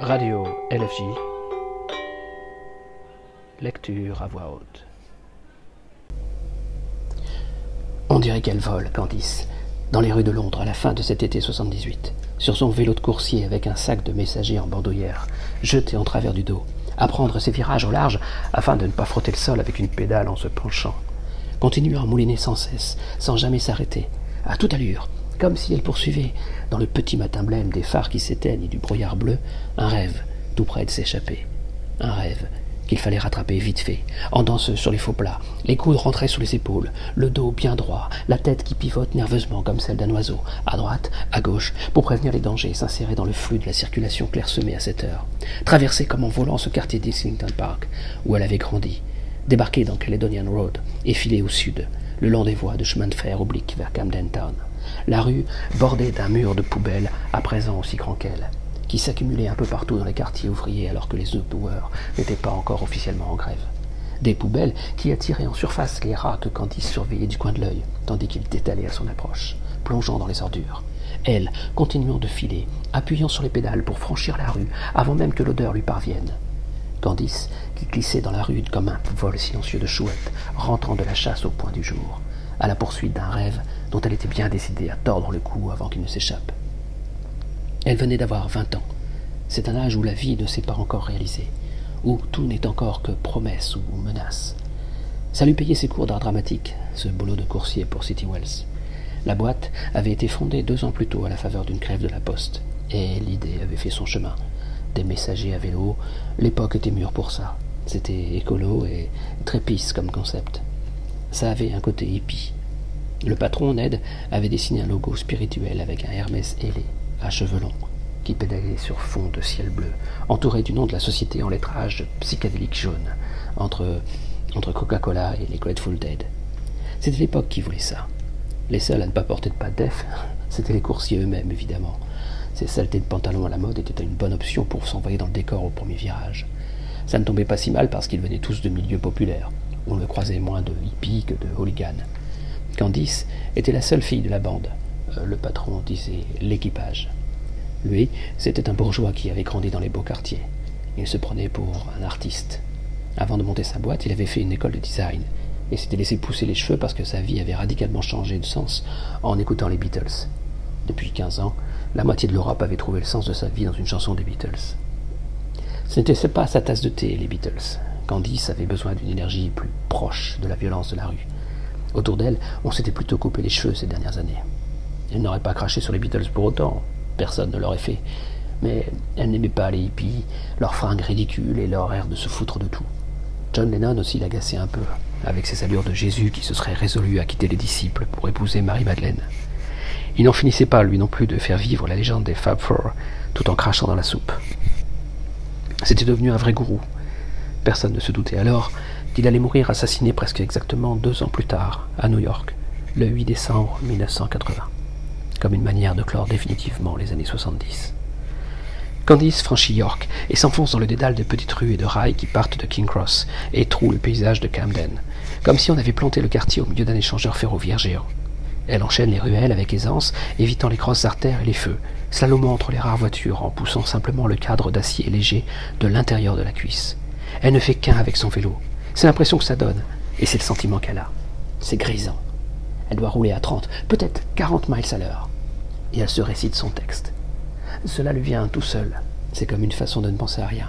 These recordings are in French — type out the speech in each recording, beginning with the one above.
Radio LFJ. Lecture à voix haute. On dirait qu'elle vole, Candice, dans les rues de Londres à la fin de cet été 78, sur son vélo de coursier avec un sac de messager en bandoulière, jeté en travers du dos, à prendre ses virages au large afin de ne pas frotter le sol avec une pédale en se penchant, continuant à mouliner sans cesse, sans jamais s'arrêter, à toute allure, comme si elle poursuivait, dans le petit matin blême des phares qui s'éteignent et du brouillard bleu, un rêve tout près de s'échapper. Un rêve qu'il fallait rattraper vite fait, en danseuse sur les faux plats, les coudes rentrés sous les épaules, le dos bien droit, la tête qui pivote nerveusement comme celle d'un oiseau, à droite, à gauche, pour prévenir les dangers et s'insérer dans le flux de la circulation clairsemée à cette heure. Traverser comme en volant ce quartier d'Islington Park, où elle avait grandi, débarquer dans Caledonian Road et filer au sud, le long des voies de chemin de fer obliques vers Camden Town la rue bordée d'un mur de poubelles, à présent aussi grand qu'elle, qui s'accumulait un peu partout dans les quartiers ouvriers alors que les outdoors n'étaient pas encore officiellement en grève. Des poubelles qui attiraient en surface les rats que Candice surveillait du coin de l'œil, tandis qu'il détalait à son approche, plongeant dans les ordures. Elle, continuant de filer, appuyant sur les pédales pour franchir la rue avant même que l'odeur lui parvienne. Candice, qui glissait dans la rue comme un vol silencieux de chouette, rentrant de la chasse au point du jour, à la poursuite d'un rêve dont elle était bien décidée à tordre le cou avant qu'il ne s'échappe. Elle venait d'avoir vingt ans. C'est un âge où la vie ne s'est pas encore réalisée, où tout n'est encore que promesse ou menace. Ça lui payait ses cours d'art dramatique, ce boulot de coursier pour City Wells. La boîte avait été fondée deux ans plus tôt à la faveur d'une crève de la poste, et l'idée avait fait son chemin. Des messagers à vélo, l'époque était mûre pour ça. C'était écolo et très pisse comme concept. Ça avait un côté hippie. Le patron, Ned, avait dessiné un logo spirituel avec un Hermès ailé, à cheveux longs, qui pédalait sur fond de ciel bleu, entouré du nom de la société en lettrage psychédélique jaune, entre, entre Coca-Cola et les Grateful Dead. C'était l'époque qui voulait ça. Les seuls à ne pas porter de pas def, c'étaient les coursiers eux-mêmes, évidemment. Ces saletés de pantalons à la mode étaient une bonne option pour s'envoyer dans le décor au premier virage. Ça ne tombait pas si mal parce qu'ils venaient tous de milieux populaires. On ne croisait moins de hippies que de hooligans. Candice était la seule fille de la bande. Euh, le patron disait l'équipage. Lui, c'était un bourgeois qui avait grandi dans les beaux quartiers. Il se prenait pour un artiste. Avant de monter sa boîte, il avait fait une école de design et s'était laissé pousser les cheveux parce que sa vie avait radicalement changé de sens en écoutant les Beatles. Depuis quinze ans, la moitié de l'Europe avait trouvé le sens de sa vie dans une chanson des Beatles. Ce n'était pas sa tasse de thé, les Beatles. Candice avait besoin d'une énergie plus proche de la violence de la rue. Autour d'elle, on s'était plutôt coupé les cheveux ces dernières années. Elle n'aurait pas craché sur les Beatles pour autant, personne ne l'aurait fait. Mais elle n'aimait pas les hippies, leurs fringues ridicules et leur air de se foutre de tout. John Lennon aussi l'agaçait un peu, avec ses allures de Jésus qui se serait résolu à quitter les disciples pour épouser Marie-Madeleine. Il n'en finissait pas, lui non plus, de faire vivre la légende des Fab Four, tout en crachant dans la soupe. C'était devenu un vrai gourou, Personne ne se doutait alors qu'il allait mourir assassiné presque exactement deux ans plus tard, à New York, le 8 décembre 1980, comme une manière de clore définitivement les années 70. Candice franchit York et s'enfonce dans le dédale de petites rues et de rails qui partent de King Cross et trouent le paysage de Camden, comme si on avait planté le quartier au milieu d'un échangeur ferroviaire géant. Elle enchaîne les ruelles avec aisance, évitant les grosses artères et les feux, slalomant entre les rares voitures en poussant simplement le cadre d'acier léger de l'intérieur de la cuisse. Elle ne fait qu'un avec son vélo. C'est l'impression que ça donne. Et c'est le sentiment qu'elle a. C'est grisant. Elle doit rouler à 30, peut-être 40 miles à l'heure. Et elle se récite son texte. Cela lui vient tout seul. C'est comme une façon de ne penser à rien.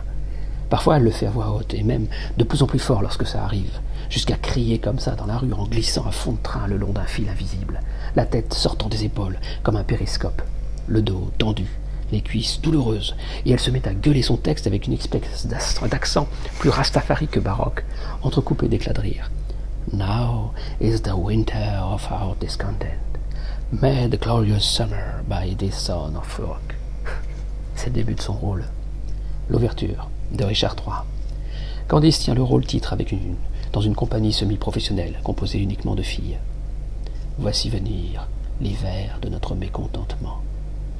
Parfois, elle le fait à voix haute, et même de plus en plus fort lorsque ça arrive, jusqu'à crier comme ça dans la rue en glissant à fond de train le long d'un fil invisible, la tête sortant des épaules comme un périscope, le dos tendu, les cuisses douloureuses, et elle se met à gueuler son texte avec une espèce d'accent plus rastafari que baroque, entrecoupé d'éclats de rire. Now is the winter of our discontent. May the glorious summer by this son of rock. C'est le début de son rôle. L'ouverture de Richard III. Candice tient le rôle titre avec une, dans une compagnie semi-professionnelle composée uniquement de filles. Voici venir l'hiver de notre mécontentement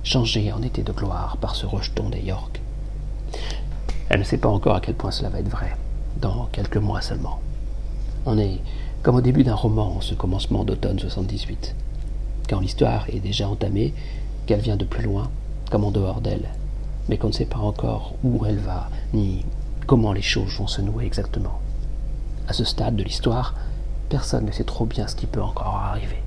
changé en été de gloire par ce rejeton des York. Elle ne sait pas encore à quel point cela va être vrai, dans quelques mois seulement. On est comme au début d'un roman en ce commencement d'automne 78, quand l'histoire est déjà entamée, qu'elle vient de plus loin, comme en dehors d'elle, mais qu'on ne sait pas encore où elle va, ni comment les choses vont se nouer exactement. À ce stade de l'histoire, personne ne sait trop bien ce qui peut encore arriver.